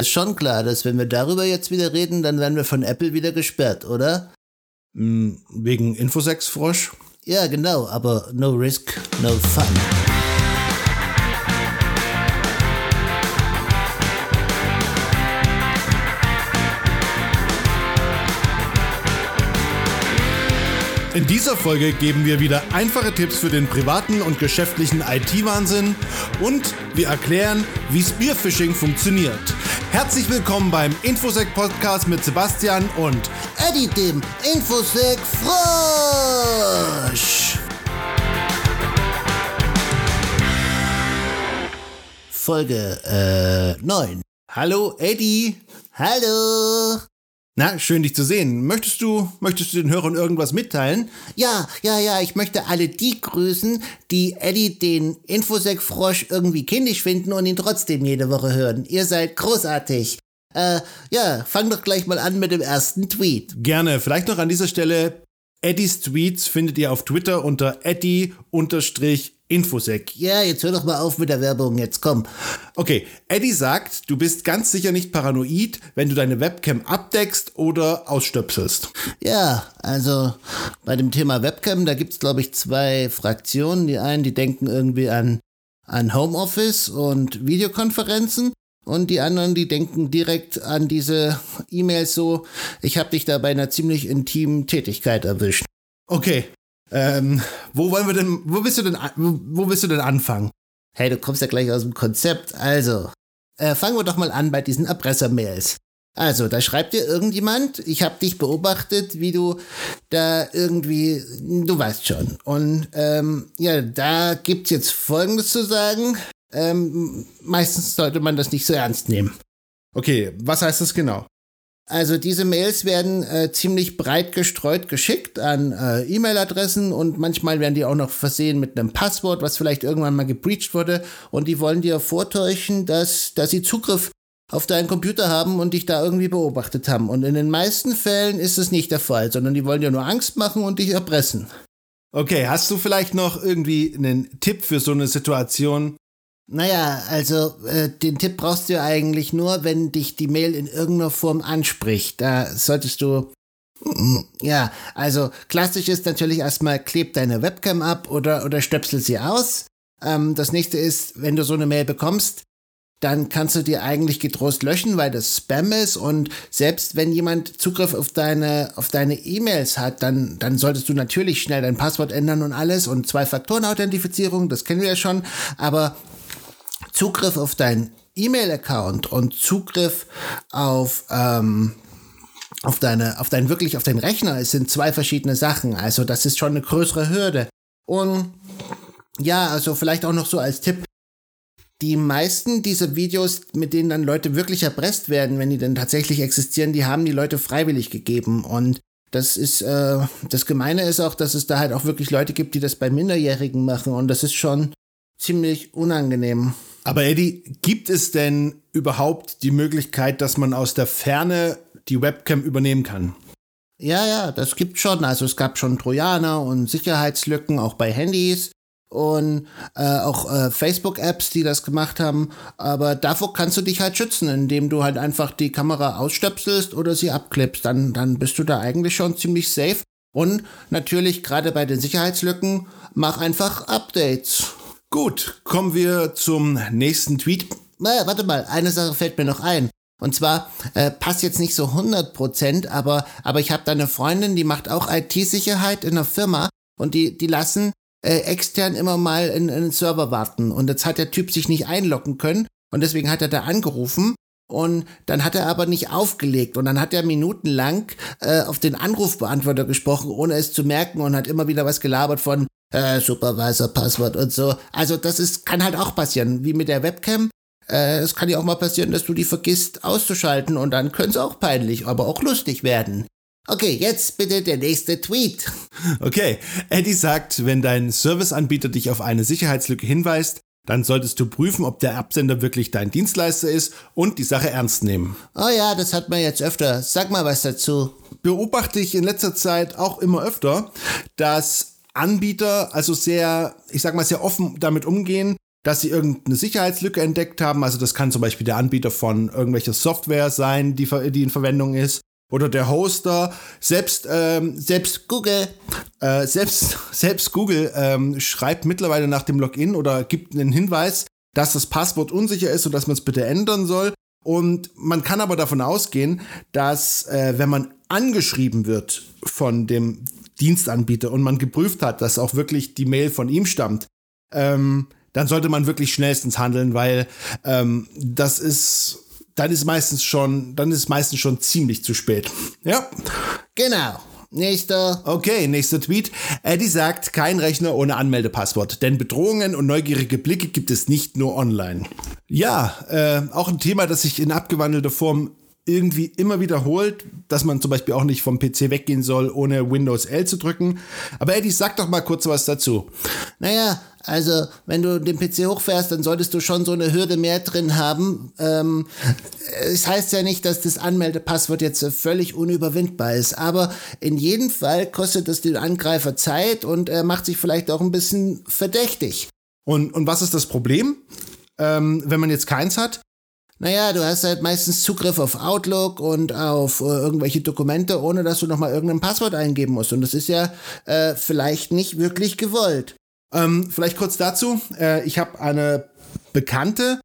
Ist schon klar, dass wenn wir darüber jetzt wieder reden, dann werden wir von Apple wieder gesperrt, oder? Hm, wegen Infosex-Frosch? Ja, genau, aber no risk, no fun. In dieser Folge geben wir wieder einfache Tipps für den privaten und geschäftlichen IT-Wahnsinn und wir erklären, wie Spearfishing funktioniert. Herzlich willkommen beim Infosec Podcast mit Sebastian und Eddie, dem Infosec Frosch. Folge äh, 9. Hallo Eddie. Hallo. Na, schön dich zu sehen. Möchtest du, möchtest du den Hörern irgendwas mitteilen? Ja, ja, ja, ich möchte alle die grüßen, die Eddie den Infosec-Frosch irgendwie kindisch finden und ihn trotzdem jede Woche hören. Ihr seid großartig. Äh, ja, fang doch gleich mal an mit dem ersten Tweet. Gerne. Vielleicht noch an dieser Stelle Eddies Tweets findet ihr auf Twitter unter eddy-infosec. Ja, jetzt hör doch mal auf mit der Werbung, jetzt komm. Okay, Eddie sagt, du bist ganz sicher nicht paranoid, wenn du deine Webcam abdeckst oder ausstöpselst. Ja, also bei dem Thema Webcam, da gibt's glaube ich zwei Fraktionen. Die einen, die denken irgendwie an, an Homeoffice und Videokonferenzen und die anderen, die denken direkt an diese E-Mails so, ich habe dich da bei einer ziemlich intimen Tätigkeit erwischt. Okay, ähm, wo wollen wir denn, wo willst du denn, wo, wo willst du denn anfangen? Hey, du kommst ja gleich aus dem Konzept. Also, äh, fangen wir doch mal an bei diesen Erpresser-Mails. Also, da schreibt dir irgendjemand, ich habe dich beobachtet, wie du da irgendwie, du weißt schon. Und ähm, ja, da gibt's jetzt Folgendes zu sagen ähm, meistens sollte man das nicht so ernst nehmen. Okay, was heißt das genau? Also diese Mails werden äh, ziemlich breit gestreut geschickt an äh, E-Mail-Adressen und manchmal werden die auch noch versehen mit einem Passwort, was vielleicht irgendwann mal gebreached wurde und die wollen dir vortäuschen, dass, dass sie Zugriff auf deinen Computer haben und dich da irgendwie beobachtet haben. Und in den meisten Fällen ist es nicht der Fall, sondern die wollen dir nur Angst machen und dich erpressen. Okay, hast du vielleicht noch irgendwie einen Tipp für so eine Situation, naja, also äh, den Tipp brauchst du eigentlich nur, wenn dich die Mail in irgendeiner Form anspricht. Da solltest du. Mm, ja, also klassisch ist natürlich erstmal kleb deine Webcam ab oder, oder stöpsel sie aus. Ähm, das nächste ist, wenn du so eine Mail bekommst, dann kannst du dir eigentlich getrost löschen, weil das Spam ist und selbst wenn jemand Zugriff auf deine auf deine E-Mails hat, dann dann solltest du natürlich schnell dein Passwort ändern und alles und Zwei-Faktoren-Authentifizierung, das kennen wir ja schon, aber Zugriff auf deinen E-Mail-Account und Zugriff auf, ähm, auf deine, auf deinen, wirklich auf deinen Rechner, es sind zwei verschiedene Sachen. Also das ist schon eine größere Hürde. Und ja, also vielleicht auch noch so als Tipp. Die meisten dieser Videos, mit denen dann Leute wirklich erpresst werden, wenn die denn tatsächlich existieren, die haben die Leute freiwillig gegeben. Und das ist, äh, das Gemeine ist auch, dass es da halt auch wirklich Leute gibt, die das bei Minderjährigen machen. Und das ist schon ziemlich unangenehm. Aber Eddie, gibt es denn überhaupt die Möglichkeit, dass man aus der Ferne die Webcam übernehmen kann? Ja, ja, das gibt schon. Also es gab schon Trojaner und Sicherheitslücken auch bei Handys und äh, auch äh, Facebook-Apps, die das gemacht haben. Aber davor kannst du dich halt schützen, indem du halt einfach die Kamera ausstöpselst oder sie abklippst. Dann, dann bist du da eigentlich schon ziemlich safe. Und natürlich gerade bei den Sicherheitslücken mach einfach Updates. Gut, kommen wir zum nächsten Tweet. Na, warte mal, eine Sache fällt mir noch ein. Und zwar äh, passt jetzt nicht so 100%, aber, aber ich habe da eine Freundin, die macht auch IT-Sicherheit in einer Firma und die, die lassen äh, extern immer mal in, in den Server warten. Und jetzt hat der Typ sich nicht einloggen können und deswegen hat er da angerufen und dann hat er aber nicht aufgelegt und dann hat er minutenlang äh, auf den Anrufbeantworter gesprochen, ohne es zu merken und hat immer wieder was gelabert von äh, Supervisor-Passwort und so. Also das ist, kann halt auch passieren, wie mit der Webcam. Äh, es kann ja auch mal passieren, dass du die vergisst auszuschalten und dann könnte es auch peinlich, aber auch lustig werden. Okay, jetzt bitte der nächste Tweet. Okay, Eddie sagt, wenn dein Serviceanbieter dich auf eine Sicherheitslücke hinweist, dann solltest du prüfen, ob der Absender wirklich dein Dienstleister ist und die Sache ernst nehmen. Oh ja, das hat man jetzt öfter. Sag mal was dazu. Beobachte ich in letzter Zeit auch immer öfter, dass Anbieter also sehr, ich sag mal, sehr offen damit umgehen, dass sie irgendeine Sicherheitslücke entdeckt haben. Also das kann zum Beispiel der Anbieter von irgendwelcher Software sein, die, die in Verwendung ist. Oder der Hoster, selbst, ähm, selbst Google, äh, selbst, selbst Google ähm, schreibt mittlerweile nach dem Login oder gibt einen Hinweis, dass das Passwort unsicher ist und dass man es bitte ändern soll. Und man kann aber davon ausgehen, dass äh, wenn man angeschrieben wird von dem Dienstanbieter und man geprüft hat, dass auch wirklich die Mail von ihm stammt, ähm, dann sollte man wirklich schnellstens handeln, weil ähm, das ist, dann ist meistens schon, dann ist meistens schon ziemlich zu spät. Ja. Genau. Nächster. Okay, nächster Tweet. Eddie sagt, kein Rechner ohne Anmeldepasswort, denn Bedrohungen und neugierige Blicke gibt es nicht nur online. Ja, äh, auch ein Thema, das sich in abgewandelter Form irgendwie immer wiederholt, dass man zum Beispiel auch nicht vom PC weggehen soll, ohne Windows L zu drücken. Aber Eddie, sag doch mal kurz was dazu. Naja, also wenn du den PC hochfährst, dann solltest du schon so eine Hürde mehr drin haben. Ähm, es heißt ja nicht, dass das Anmeldepasswort jetzt völlig unüberwindbar ist, aber in jedem Fall kostet es den Angreifer Zeit und er macht sich vielleicht auch ein bisschen verdächtig. Und, und was ist das Problem, ähm, wenn man jetzt keins hat? Naja, du hast halt meistens Zugriff auf Outlook und auf äh, irgendwelche Dokumente, ohne dass du nochmal irgendein Passwort eingeben musst. Und das ist ja äh, vielleicht nicht wirklich gewollt. Ähm, vielleicht kurz dazu. Äh, ich habe eine Bekannte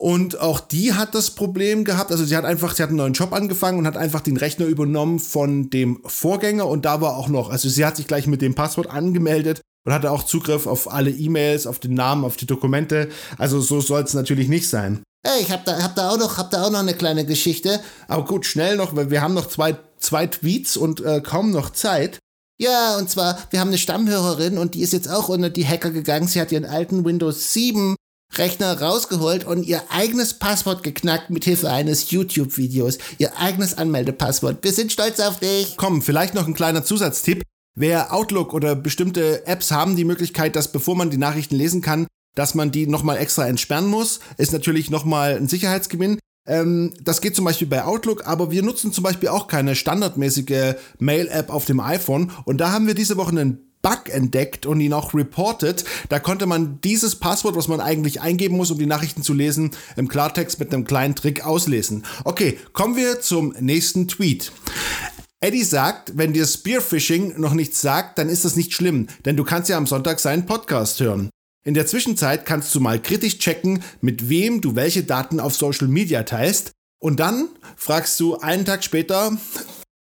und auch die hat das Problem gehabt. Also sie hat einfach, sie hat einen neuen Job angefangen und hat einfach den Rechner übernommen von dem Vorgänger und da war auch noch, also sie hat sich gleich mit dem Passwort angemeldet und hatte auch Zugriff auf alle E-Mails, auf den Namen, auf die Dokumente. Also so soll es natürlich nicht sein. Ey, ich hab da, hab da auch noch, hab da auch noch eine kleine Geschichte. Aber gut, schnell noch, weil wir haben noch zwei, zwei Tweets und äh, kaum noch Zeit. Ja, und zwar, wir haben eine Stammhörerin und die ist jetzt auch unter die Hacker gegangen. Sie hat ihren alten Windows 7 Rechner rausgeholt und ihr eigenes Passwort geknackt mit Hilfe eines YouTube-Videos. Ihr eigenes Anmeldepasswort. Wir sind stolz auf dich. Komm, vielleicht noch ein kleiner Zusatztipp. Wer Outlook oder bestimmte Apps haben die Möglichkeit, dass bevor man die Nachrichten lesen kann, dass man die nochmal extra entsperren muss, ist natürlich nochmal ein Sicherheitsgewinn. Ähm, das geht zum Beispiel bei Outlook, aber wir nutzen zum Beispiel auch keine standardmäßige Mail-App auf dem iPhone. Und da haben wir diese Woche einen Bug entdeckt und ihn auch reported. Da konnte man dieses Passwort, was man eigentlich eingeben muss, um die Nachrichten zu lesen, im Klartext mit einem kleinen Trick auslesen. Okay, kommen wir zum nächsten Tweet. Eddie sagt, wenn dir Spearfishing noch nichts sagt, dann ist das nicht schlimm, denn du kannst ja am Sonntag seinen Podcast hören. In der Zwischenzeit kannst du mal kritisch checken, mit wem du welche Daten auf Social Media teilst. Und dann fragst du einen Tag später,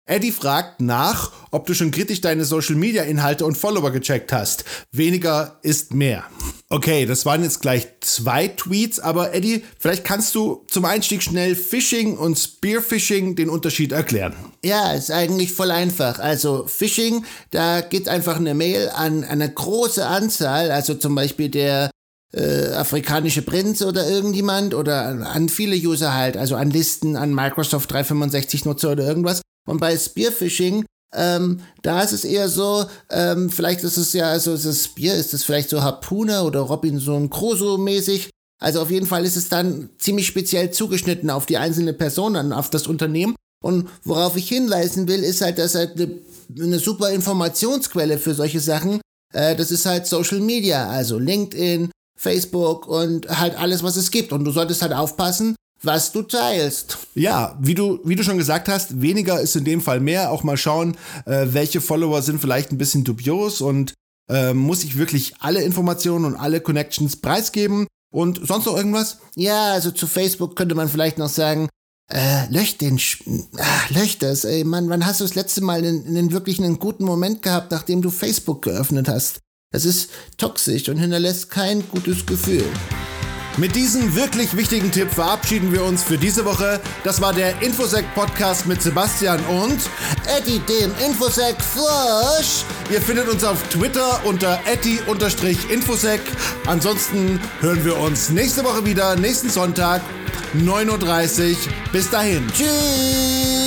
Eddie fragt nach, ob du schon kritisch deine Social Media Inhalte und Follower gecheckt hast. Weniger ist mehr. Okay, das waren jetzt gleich zwei Tweets, aber Eddie, vielleicht kannst du zum Einstieg schnell Phishing und Spearfishing den Unterschied erklären. Ja, ist eigentlich voll einfach. Also Phishing, da geht einfach eine Mail an eine große Anzahl, also zum Beispiel der äh, afrikanische Prinz oder irgendjemand oder an viele User halt, also an Listen, an Microsoft 365 Nutzer oder irgendwas. Und bei Spearfishing, ähm, da ist es eher so, ähm, vielleicht ist es ja, also das Spear ist es vielleicht so Harpune oder Robinson Crusoe mäßig. Also auf jeden Fall ist es dann ziemlich speziell zugeschnitten auf die einzelne Person, auf das Unternehmen. Und worauf ich hinweisen will, ist halt, dass halt eine, eine super Informationsquelle für solche Sachen, äh, das ist halt Social Media, also LinkedIn, Facebook und halt alles, was es gibt. Und du solltest halt aufpassen, was du teilst. Ja, wie du, wie du schon gesagt hast, weniger ist in dem Fall mehr. Auch mal schauen, äh, welche Follower sind vielleicht ein bisschen dubios und äh, muss ich wirklich alle Informationen und alle Connections preisgeben? Und sonst noch irgendwas? Ja, also zu Facebook könnte man vielleicht noch sagen, äh, lösch den, Sch ah, lösch das, ey, Mann, wann hast du das letzte Mal einen, einen wirklich einen guten Moment gehabt, nachdem du Facebook geöffnet hast? Das ist toxisch und hinterlässt kein gutes Gefühl. Mit diesem wirklich wichtigen Tipp verabschieden wir uns für diese Woche. Das war der Infosec Podcast mit Sebastian und Eddie, dem Infosec Frosch. Ihr findet uns auf Twitter unter Eddie-Infosec. Ansonsten hören wir uns nächste Woche wieder, nächsten Sonntag, 9.30 Uhr. Bis dahin. Tschüss.